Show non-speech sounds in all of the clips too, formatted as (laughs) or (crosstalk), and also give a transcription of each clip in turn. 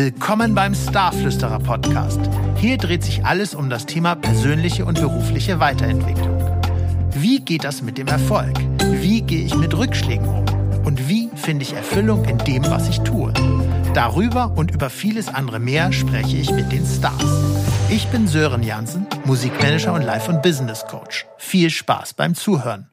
Willkommen beim Starflüsterer Podcast. Hier dreht sich alles um das Thema persönliche und berufliche Weiterentwicklung. Wie geht das mit dem Erfolg? Wie gehe ich mit Rückschlägen um? Und wie finde ich Erfüllung in dem, was ich tue? Darüber und über vieles andere mehr spreche ich mit den Stars. Ich bin Sören Jansen, Musikmanager und Life- und Business Coach. Viel Spaß beim Zuhören.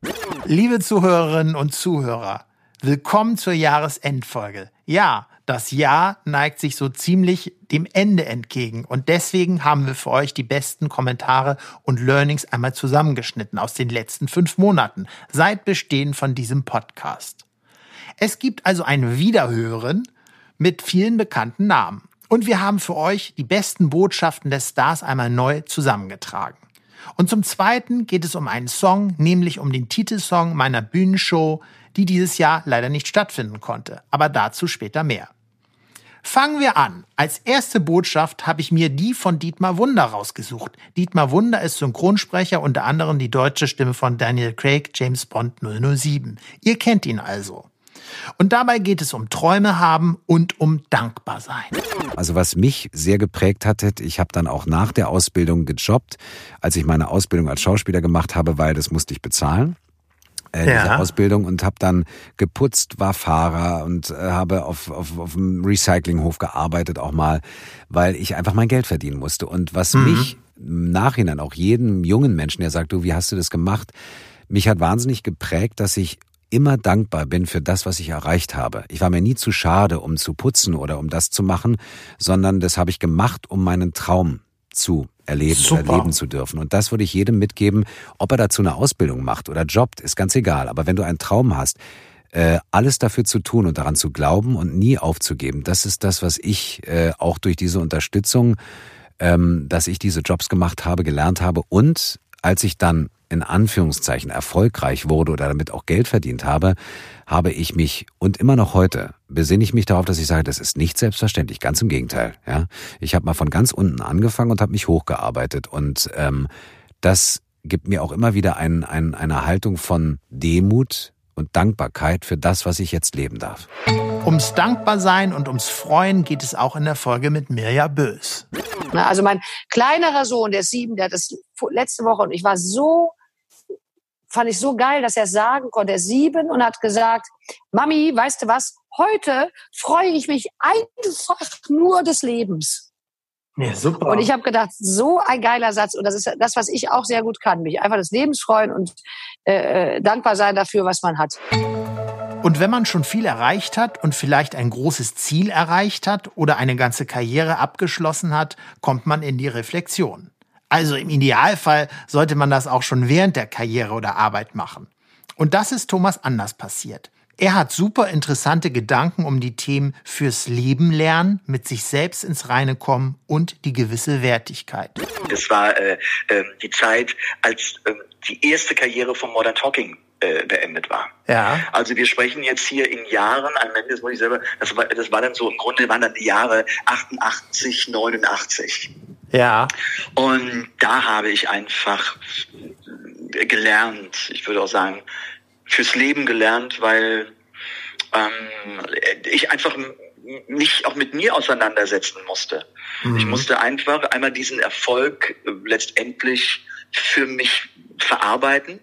Liebe Zuhörerinnen und Zuhörer, willkommen zur Jahresendfolge. Ja, das Jahr neigt sich so ziemlich dem Ende entgegen und deswegen haben wir für euch die besten Kommentare und Learnings einmal zusammengeschnitten aus den letzten fünf Monaten seit Bestehen von diesem Podcast. Es gibt also ein Wiederhören mit vielen bekannten Namen und wir haben für euch die besten Botschaften des Stars einmal neu zusammengetragen. Und zum Zweiten geht es um einen Song, nämlich um den Titelsong meiner Bühnenshow, die dieses Jahr leider nicht stattfinden konnte, aber dazu später mehr. Fangen wir an. Als erste Botschaft habe ich mir die von Dietmar Wunder rausgesucht. Dietmar Wunder ist Synchronsprecher, unter anderem die deutsche Stimme von Daniel Craig, James Bond 007. Ihr kennt ihn also. Und dabei geht es um Träume haben und um dankbar sein. Also was mich sehr geprägt hatte, ich habe dann auch nach der Ausbildung gejobbt, als ich meine Ausbildung als Schauspieler gemacht habe, weil das musste ich bezahlen äh, ja. diese Ausbildung und habe dann geputzt, war Fahrer und äh, habe auf, auf, auf einem Recyclinghof gearbeitet auch mal, weil ich einfach mein Geld verdienen musste. Und was mhm. mich im Nachhinein auch jedem jungen Menschen, der sagt, du, wie hast du das gemacht? Mich hat wahnsinnig geprägt, dass ich immer dankbar bin für das, was ich erreicht habe. Ich war mir nie zu schade, um zu putzen oder um das zu machen, sondern das habe ich gemacht, um meinen Traum zu erleben Super. oder leben zu dürfen. Und das würde ich jedem mitgeben, ob er dazu eine Ausbildung macht oder jobbt, ist ganz egal. Aber wenn du einen Traum hast, äh, alles dafür zu tun und daran zu glauben und nie aufzugeben, das ist das, was ich äh, auch durch diese Unterstützung, ähm, dass ich diese Jobs gemacht habe, gelernt habe. Und als ich dann in Anführungszeichen erfolgreich wurde oder damit auch Geld verdient habe, habe ich mich und immer noch heute besinne ich mich darauf, dass ich sage, das ist nicht selbstverständlich. Ganz im Gegenteil. Ja, ich habe mal von ganz unten angefangen und habe mich hochgearbeitet und ähm, das gibt mir auch immer wieder ein, ein, eine Haltung von Demut und Dankbarkeit für das, was ich jetzt leben darf. Ums Dankbarsein und ums Freuen geht es auch in der Folge mit Mirja Bös. Also mein kleinerer Sohn, der ist sieben, der hat das letzte Woche und ich war so fand ich so geil, dass er sagen konnte. Er ist sieben und hat gesagt, Mami, weißt du was? Heute freue ich mich einfach nur des Lebens. Ja, super. Und ich habe gedacht, so ein geiler Satz. Und das ist das, was ich auch sehr gut kann. Mich einfach des Lebens freuen und äh, dankbar sein dafür, was man hat. Und wenn man schon viel erreicht hat und vielleicht ein großes Ziel erreicht hat oder eine ganze Karriere abgeschlossen hat, kommt man in die Reflexion. Also im Idealfall sollte man das auch schon während der Karriere oder Arbeit machen. Und das ist Thomas anders passiert. Er hat super interessante Gedanken um die Themen fürs Leben lernen, mit sich selbst ins Reine kommen und die gewisse Wertigkeit. Das war äh, äh, die Zeit, als äh, die erste Karriere von Modern Talking äh, beendet war. Ja. Also wir sprechen jetzt hier in Jahren, am Ende, das muss ich selber, das war, das war dann so, im Grunde waren dann die Jahre 88, 89. Ja. Und da habe ich einfach gelernt, ich würde auch sagen, fürs Leben gelernt, weil ähm, ich einfach mich auch mit mir auseinandersetzen musste. Mhm. Ich musste einfach einmal diesen Erfolg letztendlich für mich verarbeiten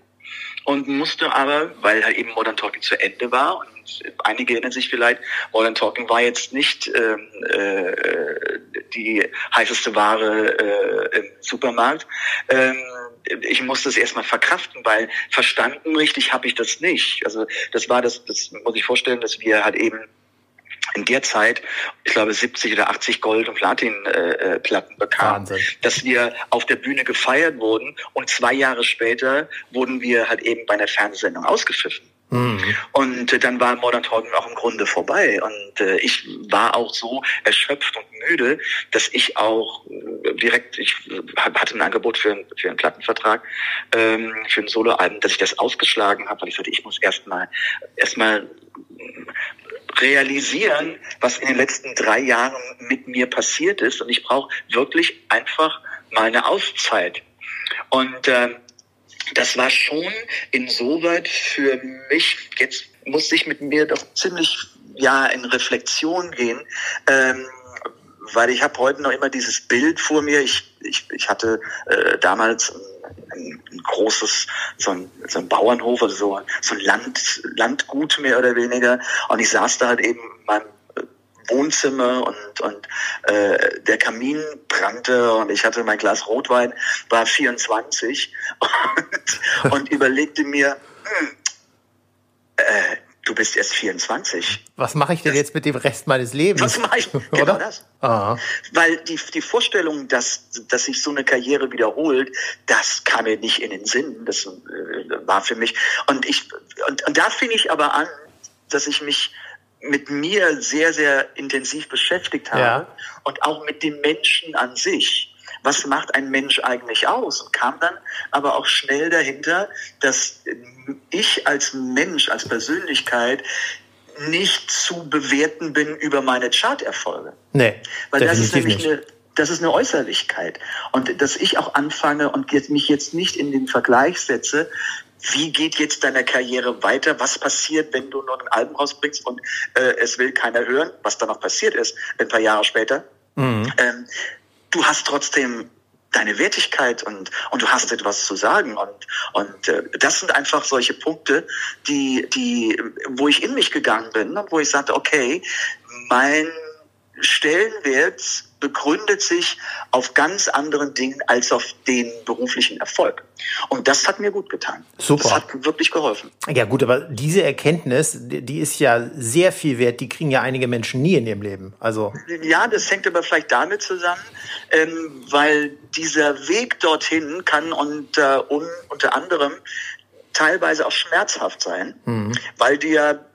und musste aber, weil halt eben Modern Talking zu Ende war und einige erinnern sich vielleicht, Modern Talking war jetzt nicht ähm, äh, die heißeste Ware äh, im Supermarkt. Ähm, ich musste es erstmal verkraften, weil verstanden richtig habe ich das nicht. Also das war das, das muss ich vorstellen, dass wir halt eben in der Zeit, ich glaube, 70 oder 80 Gold- und Platin-Platten äh, bekamen, Wahnsinn. dass wir auf der Bühne gefeiert wurden und zwei Jahre später wurden wir halt eben bei einer Fernsehsendung ausgepfiffen. Mhm. Und äh, dann war Modern Talking auch im Grunde vorbei. Und äh, ich war auch so erschöpft und müde, dass ich auch äh, direkt, ich hatte ein Angebot für, ein, für einen Plattenvertrag, ähm, für ein Soloalbum, dass ich das ausgeschlagen habe, weil ich sagte, ich muss erstmal erstmal realisieren, was in den letzten drei Jahren mit mir passiert ist. Und ich brauche wirklich einfach mal eine Auszeit. Und äh, das war schon insoweit für mich, jetzt musste ich mit mir doch ziemlich ja in Reflexion gehen, ähm, weil ich habe heute noch immer dieses Bild vor mir. Ich, ich, ich hatte äh, damals ein, ein großes, so ein, so ein Bauernhof, also so, so ein Land, Landgut mehr oder weniger. Und ich saß da halt eben in meinem Wohnzimmer und, und äh, der Kamin brannte und ich hatte mein Glas Rotwein, war 24 (laughs) und, und überlegte mir, hm, äh, du bist erst 24. Was mache ich denn das, jetzt mit dem Rest meines Lebens? Was mache ich? (laughs) Genau Oder? das. Aha. Weil die, die Vorstellung, dass, dass sich so eine Karriere wiederholt, das kam mir nicht in den Sinn. Das äh, war für mich. Und ich, und, und da fing ich aber an, dass ich mich mit mir sehr, sehr intensiv beschäftigt habe ja. und auch mit dem Menschen an sich was macht ein Mensch eigentlich aus? Und kam dann aber auch schnell dahinter, dass ich als Mensch, als Persönlichkeit nicht zu bewerten bin über meine Charterfolge. Nee. Weil das ist nämlich nicht. eine das ist eine Äußerlichkeit. Und dass ich auch anfange und jetzt mich jetzt nicht in den Vergleich setze, wie geht jetzt deine Karriere weiter? Was passiert, wenn du noch ein Album rausbringst und äh, es will keiner hören, was dann noch passiert ist, ein paar Jahre später? Mhm. Ähm, du hast trotzdem deine Wertigkeit und, und du hast etwas zu sagen. Und, und äh, das sind einfach solche Punkte, die, die, wo ich in mich gegangen bin und wo ich sagte, okay, mein Stellenwert begründet sich auf ganz anderen Dingen als auf den beruflichen Erfolg. Und das hat mir gut getan. Super. Das hat wirklich geholfen. Ja gut, aber diese Erkenntnis, die ist ja sehr viel wert. Die kriegen ja einige Menschen nie in ihrem Leben. Also ja, das hängt aber vielleicht damit zusammen, ähm, weil dieser Weg dorthin kann unter, un, unter anderem teilweise auch schmerzhaft sein, mhm. weil dir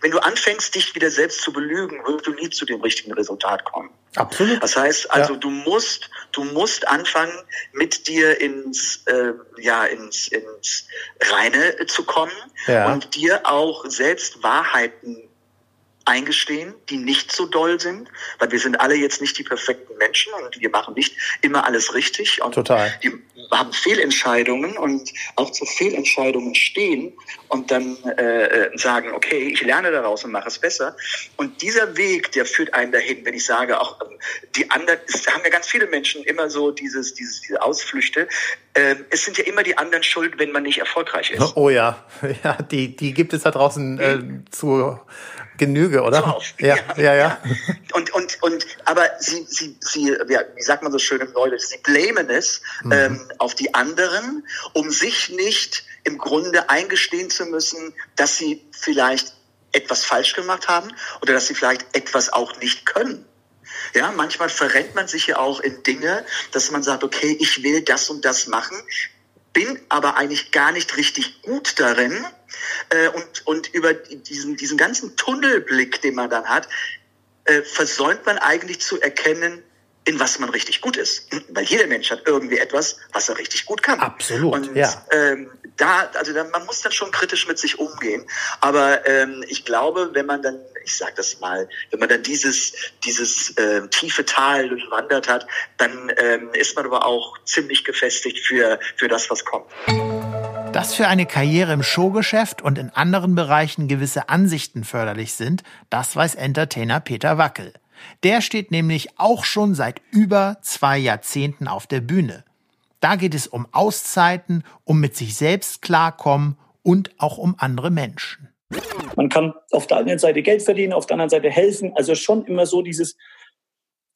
wenn du anfängst, dich wieder selbst zu belügen, wirst du nie zu dem richtigen Resultat kommen. Absolut. Das heißt, also ja. du musst, du musst anfangen, mit dir ins, äh, ja, ins, ins Reine zu kommen ja. und dir auch selbst Wahrheiten eingestehen, die nicht so doll sind, weil wir sind alle jetzt nicht die perfekten Menschen und wir machen nicht immer alles richtig und Total. wir haben Fehlentscheidungen und auch zu Fehlentscheidungen stehen und dann äh, sagen, okay, ich lerne daraus und mache es besser. Und dieser Weg, der führt einen dahin, wenn ich sage, auch ähm, die anderen, es haben ja ganz viele Menschen immer so dieses, dieses, diese Ausflüchte. Ähm, es sind ja immer die anderen schuld, wenn man nicht erfolgreich ist. Oh ja, (laughs) ja, die, die gibt es da draußen äh, zu Genüge, oder? Ja, ja, ja, ja. Und, und, und, aber sie, sie, sie, ja, wie sagt man so schön im Neudeutsch, sie blamen es mhm. ähm, auf die anderen, um sich nicht im Grunde eingestehen zu müssen, dass sie vielleicht etwas falsch gemacht haben oder dass sie vielleicht etwas auch nicht können. Ja, manchmal verrennt man sich ja auch in Dinge, dass man sagt, okay, ich will das und das machen, bin aber eigentlich gar nicht richtig gut darin. Äh, und, und über diesen, diesen ganzen Tunnelblick, den man dann hat, äh, versäumt man eigentlich zu erkennen, in was man richtig gut ist. Weil jeder Mensch hat irgendwie etwas, was er richtig gut kann. Absolut. Und ja. ähm, da, also da, man muss dann schon kritisch mit sich umgehen. Aber ähm, ich glaube, wenn man dann, ich sag das mal, wenn man dann dieses, dieses äh, tiefe Tal durchwandert hat, dann ähm, ist man aber auch ziemlich gefestigt für, für das, was kommt. Dass für eine Karriere im Showgeschäft und in anderen Bereichen gewisse Ansichten förderlich sind, das weiß Entertainer Peter Wackel. Der steht nämlich auch schon seit über zwei Jahrzehnten auf der Bühne. Da geht es um Auszeiten, um mit sich selbst klarkommen und auch um andere Menschen. Man kann auf der einen Seite Geld verdienen, auf der anderen Seite helfen. Also schon immer so dieses,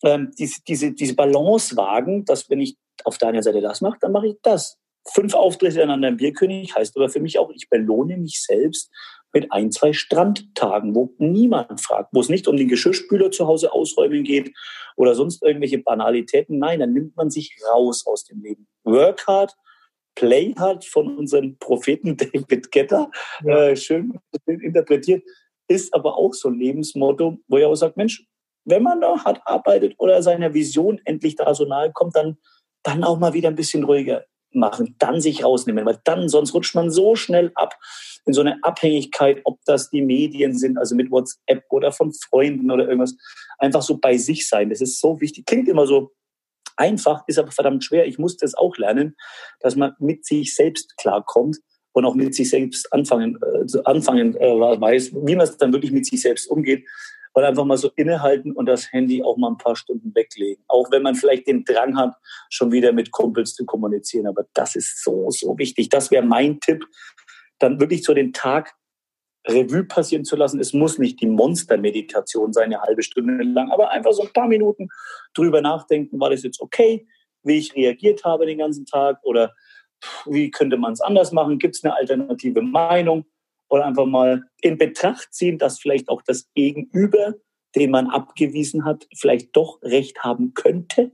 ähm, diese, diese, diese Balance wagen, dass wenn ich auf der einen Seite das mache, dann mache ich das. Fünf Auftritte an einem Bierkönig heißt aber für mich auch, ich belohne mich selbst mit ein, zwei Strandtagen, wo niemand fragt, wo es nicht um den Geschirrspüler zu Hause ausräumen geht oder sonst irgendwelche Banalitäten. Nein, dann nimmt man sich raus aus dem Leben. Work hard, play hard von unserem Propheten (laughs) David Getter, ja. äh, schön interpretiert, ist aber auch so ein Lebensmotto, wo er auch sagt, Mensch, wenn man da hart arbeitet oder seiner Vision endlich da so nahe kommt, dann, dann auch mal wieder ein bisschen ruhiger machen, dann sich rausnehmen, weil dann sonst rutscht man so schnell ab in so eine Abhängigkeit, ob das die Medien sind, also mit WhatsApp oder von Freunden oder irgendwas, einfach so bei sich sein. Das ist so wichtig. Klingt immer so einfach, ist aber verdammt schwer. Ich musste es auch lernen, dass man mit sich selbst klarkommt und auch mit sich selbst anfangen, äh, anfangen äh, weiß, wie man es dann wirklich mit sich selbst umgeht. Und einfach mal so innehalten und das Handy auch mal ein paar Stunden weglegen. Auch wenn man vielleicht den Drang hat, schon wieder mit Kumpels zu kommunizieren. Aber das ist so, so wichtig. Das wäre mein Tipp, dann wirklich so den Tag Revue passieren zu lassen. Es muss nicht die Monstermeditation sein, eine halbe Stunde lang, aber einfach so ein paar Minuten drüber nachdenken, war das jetzt okay, wie ich reagiert habe den ganzen Tag oder wie könnte man es anders machen? Gibt es eine alternative Meinung? Oder einfach mal in Betracht ziehen, dass vielleicht auch das Gegenüber, den man abgewiesen hat, vielleicht doch recht haben könnte.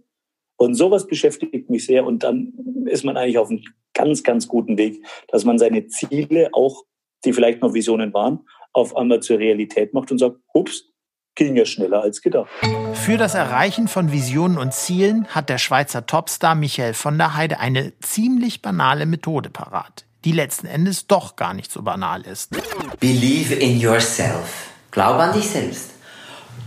Und sowas beschäftigt mich sehr. Und dann ist man eigentlich auf einem ganz, ganz guten Weg, dass man seine Ziele auch, die vielleicht noch Visionen waren, auf einmal zur Realität macht und sagt, ups, ging ja schneller als gedacht. Für das Erreichen von Visionen und Zielen hat der Schweizer Topstar Michael von der Heide eine ziemlich banale Methode parat, die letzten Endes doch gar nicht so banal ist. Believe in yourself. Glaub an dich selbst.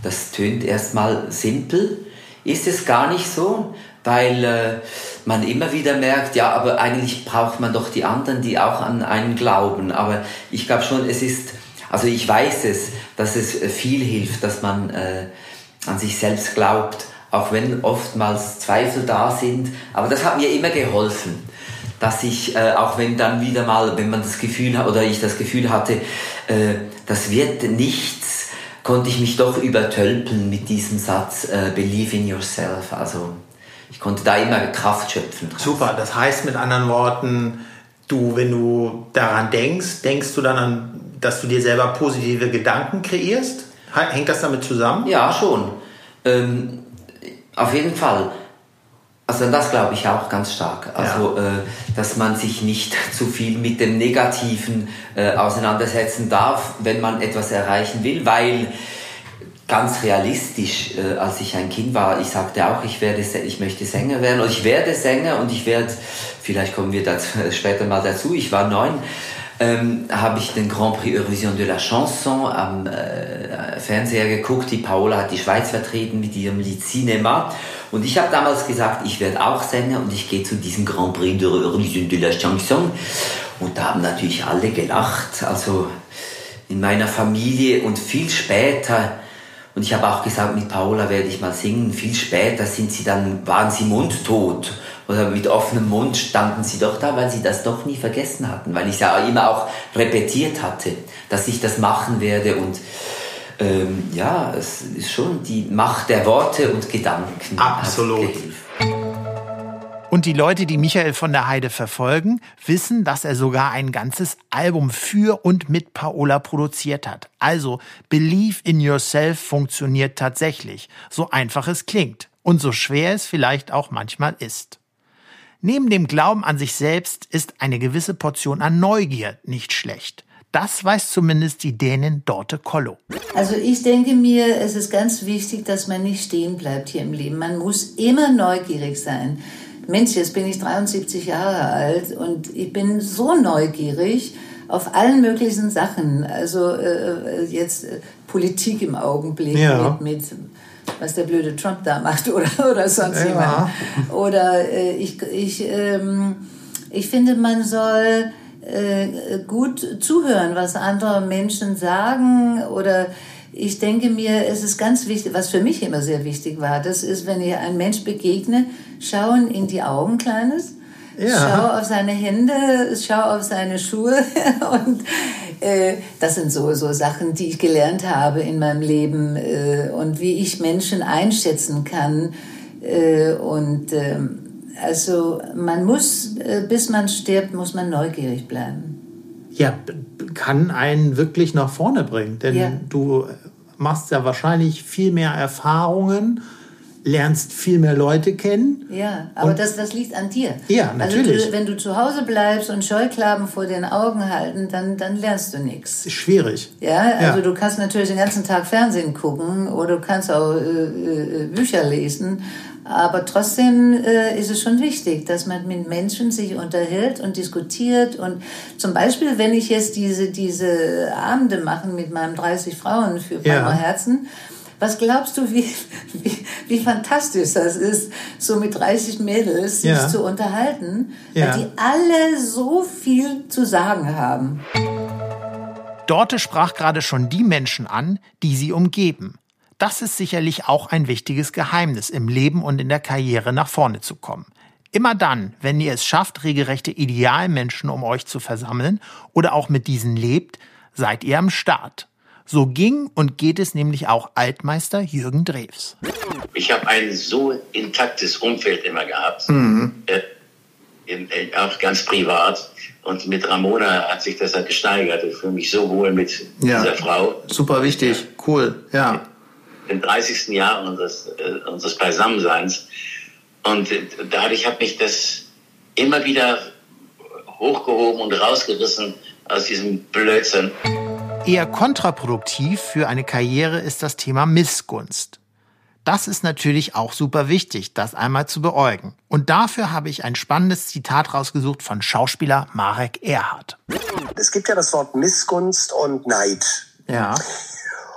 Das tönt erstmal simpel, ist es gar nicht so, weil äh, man immer wieder merkt, ja, aber eigentlich braucht man doch die anderen, die auch an einen glauben. Aber ich glaube schon, es ist also ich weiß es, dass es äh, viel hilft, dass man äh, an sich selbst glaubt, auch wenn oftmals Zweifel da sind. Aber das hat mir immer geholfen, dass ich, äh, auch wenn dann wieder mal, wenn man das Gefühl hat, oder ich das Gefühl hatte, äh, das wird nichts, konnte ich mich doch übertölpeln mit diesem Satz, äh, believe in yourself. Also ich konnte da immer Kraft schöpfen. Draus. Super, das heißt mit anderen Worten, du, wenn du daran denkst, denkst du dann an dass du dir selber positive Gedanken kreierst? Hängt das damit zusammen? Ja, schon. Ähm, auf jeden Fall. Also das glaube ich auch ganz stark. Also, ja. äh, dass man sich nicht (laughs) zu viel mit dem Negativen äh, auseinandersetzen darf, wenn man etwas erreichen will, weil ganz realistisch, äh, als ich ein Kind war, ich sagte auch, ich werde, ich möchte Sänger werden und ich werde Sänger und ich werde, vielleicht kommen wir dazu, (laughs) später mal dazu, ich war neun ähm, habe ich den Grand Prix Eurovision de la Chanson am äh, Fernseher geguckt. Die Paola hat die Schweiz vertreten mit ihrem Lied Cinema. Und ich habe damals gesagt, ich werde auch Sänger und ich gehe zu diesem Grand Prix de Eurovision de la Chanson. Und da haben natürlich alle gelacht, also in meiner Familie und viel später. Und ich habe auch gesagt, mit Paola werde ich mal singen. Viel später sind sie dann, waren sie mundtot oder mit offenem Mund standen sie doch da, weil sie das doch nie vergessen hatten, weil ich ja immer auch repetiert hatte, dass ich das machen werde und ähm, ja, es ist schon die Macht der Worte und Gedanken. Absolut. Und die Leute, die Michael von der Heide verfolgen, wissen, dass er sogar ein ganzes Album für und mit Paola produziert hat. Also Believe in Yourself funktioniert tatsächlich, so einfach es klingt und so schwer es vielleicht auch manchmal ist. Neben dem Glauben an sich selbst ist eine gewisse Portion an Neugier nicht schlecht. Das weiß zumindest die Dänin Dorte Kollo. Also ich denke mir, es ist ganz wichtig, dass man nicht stehen bleibt hier im Leben. Man muss immer neugierig sein. Mensch, jetzt bin ich 73 Jahre alt und ich bin so neugierig auf allen möglichen Sachen. Also äh, äh jetzt äh, Politik im Augenblick ja. mit, mit was der blöde Trump da macht (laughs) oder, oder sonst ja. jemand. Oder äh, ich, ich, ähm, ich finde, man soll äh, gut zuhören, was andere Menschen sagen oder ich denke mir, es ist ganz wichtig, was für mich immer sehr wichtig war, das ist, wenn ich einem Mensch begegne, schauen in die Augen, Kleines, ja. schau auf seine Hände, schau auf seine Schuhe (laughs) und das sind so, so Sachen, die ich gelernt habe in meinem Leben äh, und wie ich Menschen einschätzen kann. Äh, und ähm, also man muss, äh, bis man stirbt, muss man neugierig bleiben. Ja, kann einen wirklich nach vorne bringen, denn ja. du machst ja wahrscheinlich viel mehr Erfahrungen lernst viel mehr Leute kennen. Ja, aber das, das liegt an dir. Ja, natürlich. Also wenn du zu Hause bleibst und Scheuklappen vor den Augen halten, dann, dann lernst du nichts. Schwierig. Ja, also ja. du kannst natürlich den ganzen Tag Fernsehen gucken oder du kannst auch äh, äh, Bücher lesen, aber trotzdem äh, ist es schon wichtig, dass man mit Menschen sich unterhält und diskutiert. Und zum Beispiel, wenn ich jetzt diese, diese Abende mache mit meinen 30 Frauen für Palmer ja. Herzen, was glaubst du, wie, wie, wie fantastisch das ist, so mit 30 Mädels sich ja. zu unterhalten, ja. weil die alle so viel zu sagen haben. Dorte sprach gerade schon die Menschen an, die sie umgeben. Das ist sicherlich auch ein wichtiges Geheimnis, im Leben und in der Karriere nach vorne zu kommen. Immer dann, wenn ihr es schafft, regelrechte Idealmenschen um euch zu versammeln oder auch mit diesen lebt, seid ihr am Start. So ging und geht es nämlich auch Altmeister Jürgen Drews. Ich habe ein so intaktes Umfeld immer gehabt, mhm. äh, in, äh, auch ganz privat. Und mit Ramona hat sich das halt gesteigert. Ich fühle mich so wohl mit ja. dieser Frau. Super wichtig, cool, ja. Im 30. Jahr unseres, äh, unseres Beisammenseins. Und äh, dadurch hat mich das immer wieder hochgehoben und rausgerissen aus diesem Blödsinn. Eher kontraproduktiv für eine Karriere ist das Thema Missgunst. Das ist natürlich auch super wichtig, das einmal zu beäugen. Und dafür habe ich ein spannendes Zitat rausgesucht von Schauspieler Marek Erhardt. Es gibt ja das Wort Missgunst und Neid. Ja.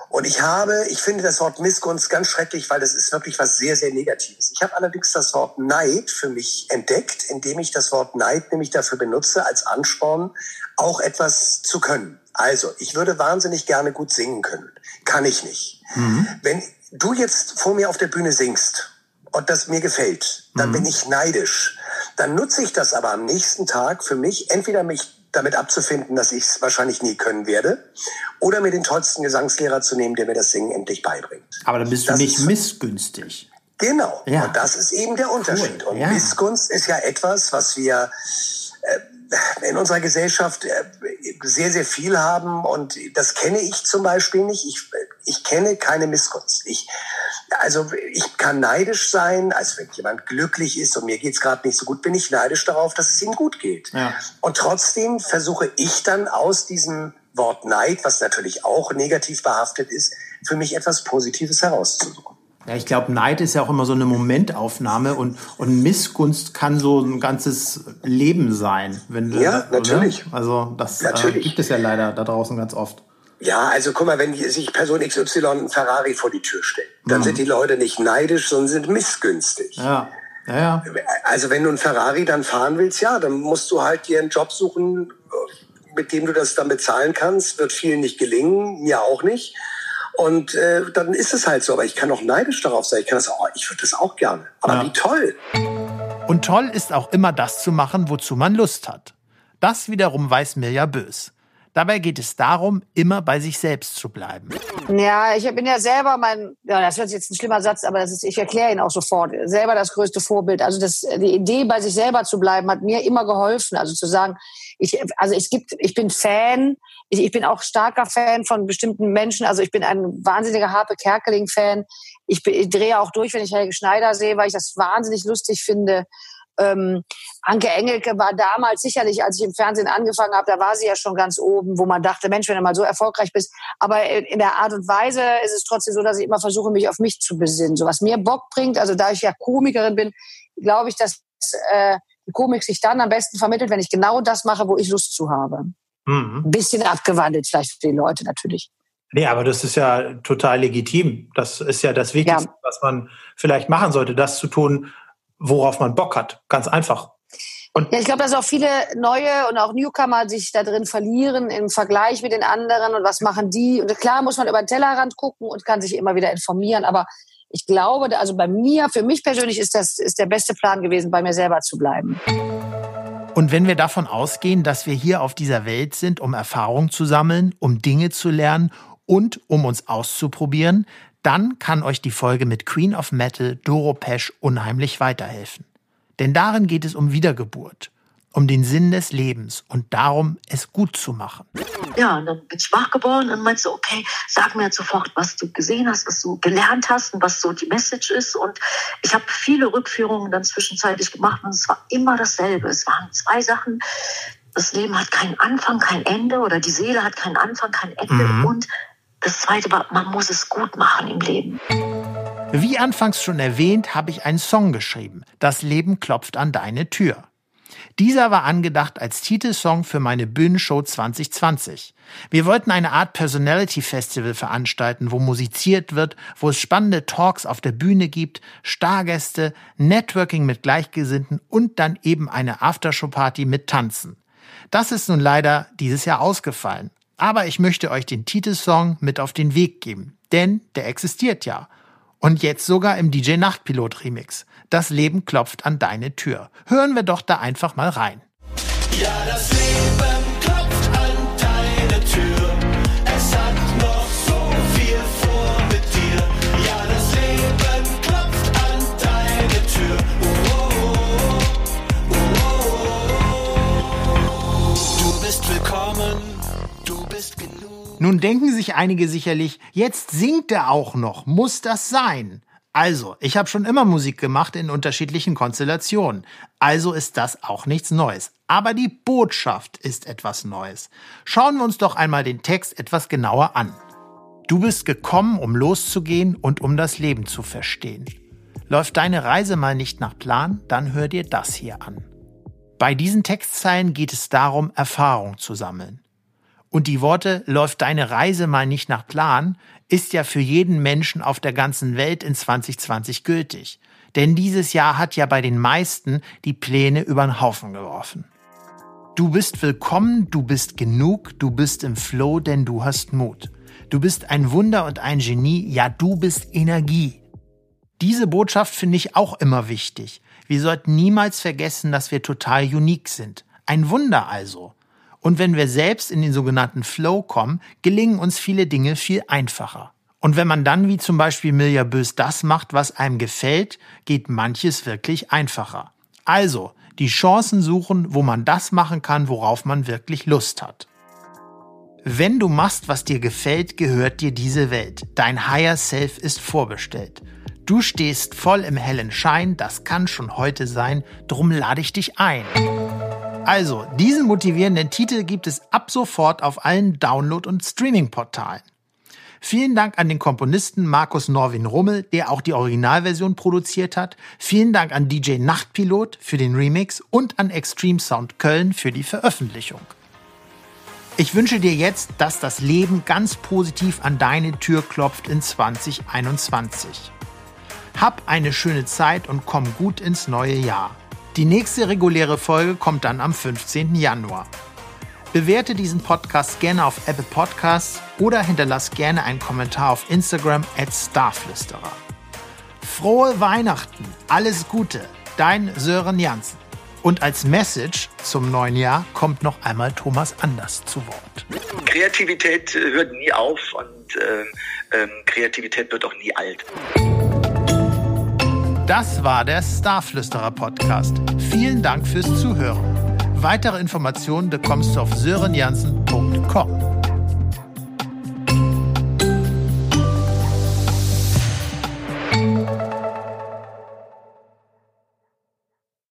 Und ich habe, ich finde das Wort Missgunst ganz schrecklich, weil das ist wirklich was sehr, sehr Negatives. Ich habe allerdings das Wort Neid für mich entdeckt, indem ich das Wort Neid nämlich dafür benutze, als Ansporn, auch etwas zu können. Also, ich würde wahnsinnig gerne gut singen können. Kann ich nicht. Mhm. Wenn du jetzt vor mir auf der Bühne singst und das mir gefällt, dann mhm. bin ich neidisch. Dann nutze ich das aber am nächsten Tag für mich, entweder mich damit abzufinden, dass ich es wahrscheinlich nie können werde, oder mir den tollsten Gesangslehrer zu nehmen, der mir das Singen endlich beibringt. Aber dann bist du das nicht missgünstig. Genau. Ja. Und das ist eben der Unterschied. Cool. Und ja. Missgunst ist ja etwas, was wir äh, in unserer Gesellschaft äh, sehr, sehr viel haben. Und das kenne ich zum Beispiel nicht. Ich, ich kenne keine Missgunst. Ich, also ich kann neidisch sein, als wenn jemand glücklich ist und mir geht's gerade nicht so gut, bin ich neidisch darauf, dass es ihm gut geht. Ja. Und trotzdem versuche ich dann aus diesem Wort Neid, was natürlich auch negativ behaftet ist, für mich etwas Positives herauszusuchen. Ja, ich glaube, Neid ist ja auch immer so eine Momentaufnahme und, und Missgunst kann so ein ganzes Leben sein. Wenn, ja, natürlich. Oder? Also das äh, gibt es ja leider da draußen ganz oft. Ja, also guck mal, wenn sich Person XY ein Ferrari vor die Tür stellt, dann mhm. sind die Leute nicht neidisch, sondern sind missgünstig. Ja. Ja, ja. Also wenn du ein Ferrari dann fahren willst, ja, dann musst du halt dir einen Job suchen, mit dem du das dann bezahlen kannst. Wird vielen nicht gelingen, mir auch nicht. Und äh, dann ist es halt so. Aber ich kann auch neidisch darauf sein. Ich kann das, oh, ich würde das auch gerne. Aber ja. wie toll. Und toll ist auch immer das zu machen, wozu man Lust hat. Das wiederum weiß Mirja Bös. Dabei geht es darum, immer bei sich selbst zu bleiben. Ja, ich bin ja selber mein, ja, das wird jetzt ein schlimmer Satz, aber das ist, ich erkläre ihn auch sofort, selber das größte Vorbild. Also das, die Idee, bei sich selber zu bleiben, hat mir immer geholfen. Also zu sagen, ich, also es gibt, ich bin Fan, ich, ich bin auch starker Fan von bestimmten Menschen. Also ich bin ein wahnsinniger Harpe Kerkeling-Fan. Ich, ich drehe auch durch, wenn ich Helge Schneider sehe, weil ich das wahnsinnig lustig finde. Ähm, Anke Engelke war damals sicherlich, als ich im Fernsehen angefangen habe, da war sie ja schon ganz oben, wo man dachte, Mensch, wenn du mal so erfolgreich bist. Aber in der Art und Weise ist es trotzdem so, dass ich immer versuche, mich auf mich zu besinnen. So was mir Bock bringt, also da ich ja Komikerin bin, glaube ich, dass äh, die Komik sich dann am besten vermittelt, wenn ich genau das mache, wo ich Lust zu habe. Mhm. Ein bisschen abgewandelt vielleicht für die Leute natürlich. Nee, aber das ist ja total legitim. Das ist ja das Wichtigste, ja. was man vielleicht machen sollte, das zu tun, worauf man Bock hat. Ganz einfach. Und ja, ich glaube, dass auch viele neue und auch Newcomer sich da drin verlieren im Vergleich mit den anderen und was machen die. Und klar muss man über den Tellerrand gucken und kann sich immer wieder informieren. Aber ich glaube, also bei mir, für mich persönlich ist das ist der beste Plan gewesen, bei mir selber zu bleiben. Und wenn wir davon ausgehen, dass wir hier auf dieser Welt sind, um Erfahrung zu sammeln, um Dinge zu lernen und um uns auszuprobieren, dann kann euch die Folge mit Queen of Metal Doro Pesch unheimlich weiterhelfen. Denn darin geht es um Wiedergeburt, um den Sinn des Lebens und darum, es gut zu machen. Ja, und dann bin ich wach geworden und meinte so, okay, sag mir jetzt sofort, was du gesehen hast, was du gelernt hast und was so die Message ist. Und ich habe viele Rückführungen dann zwischenzeitlich gemacht und es war immer dasselbe. Es waren zwei Sachen. Das Leben hat keinen Anfang, kein Ende oder die Seele hat keinen Anfang, kein Ende. Mhm. Und das Zweite war, man muss es gut machen im Leben. Wie anfangs schon erwähnt, habe ich einen Song geschrieben. Das Leben klopft an deine Tür. Dieser war angedacht als Titelsong für meine Bühnenshow 2020. Wir wollten eine Art Personality Festival veranstalten, wo musiziert wird, wo es spannende Talks auf der Bühne gibt, Stargäste, Networking mit Gleichgesinnten und dann eben eine Aftershow-Party mit Tanzen. Das ist nun leider dieses Jahr ausgefallen. Aber ich möchte euch den Titelsong mit auf den Weg geben. Denn der existiert ja. Und jetzt sogar im DJ Nachtpilot Remix. Das Leben klopft an deine Tür. Hören wir doch da einfach mal rein. Ja, das Leben Nun denken sich einige sicherlich, jetzt singt er auch noch. Muss das sein? Also, ich habe schon immer Musik gemacht in unterschiedlichen Konstellationen. Also ist das auch nichts Neues. Aber die Botschaft ist etwas Neues. Schauen wir uns doch einmal den Text etwas genauer an. Du bist gekommen, um loszugehen und um das Leben zu verstehen. Läuft deine Reise mal nicht nach Plan, dann hör dir das hier an. Bei diesen Textzeilen geht es darum, Erfahrung zu sammeln. Und die Worte läuft deine Reise mal nicht nach Plan ist ja für jeden Menschen auf der ganzen Welt in 2020 gültig. Denn dieses Jahr hat ja bei den meisten die Pläne über den Haufen geworfen. Du bist willkommen, du bist genug, du bist im Flow, denn du hast Mut. Du bist ein Wunder und ein Genie, ja du bist Energie. Diese Botschaft finde ich auch immer wichtig. Wir sollten niemals vergessen, dass wir total unique sind. Ein Wunder also. Und wenn wir selbst in den sogenannten Flow kommen, gelingen uns viele Dinge viel einfacher. Und wenn man dann wie zum Beispiel Mirja Bös das macht, was einem gefällt, geht manches wirklich einfacher. Also, die Chancen suchen, wo man das machen kann, worauf man wirklich Lust hat. Wenn du machst, was dir gefällt, gehört dir diese Welt. Dein Higher Self ist vorbestellt. Du stehst voll im hellen Schein, das kann schon heute sein, drum lade ich dich ein. Also, diesen motivierenden Titel gibt es ab sofort auf allen Download- und Streaming-Portalen. Vielen Dank an den Komponisten Markus Norwin Rummel, der auch die Originalversion produziert hat. Vielen Dank an DJ Nachtpilot für den Remix und an Extreme Sound Köln für die Veröffentlichung. Ich wünsche dir jetzt, dass das Leben ganz positiv an deine Tür klopft in 2021. Hab eine schöne Zeit und komm gut ins neue Jahr. Die nächste reguläre Folge kommt dann am 15. Januar. Bewerte diesen Podcast gerne auf Apple Podcasts oder hinterlass gerne einen Kommentar auf Instagram at Starflüsterer. Frohe Weihnachten, alles Gute, dein Sören Jansen. Und als Message zum neuen Jahr kommt noch einmal Thomas Anders zu Wort. Kreativität hört nie auf und äh, äh, Kreativität wird auch nie alt. Das war der Starflüsterer Podcast. Vielen Dank fürs Zuhören. Weitere Informationen bekommst du auf sörenjansen.com.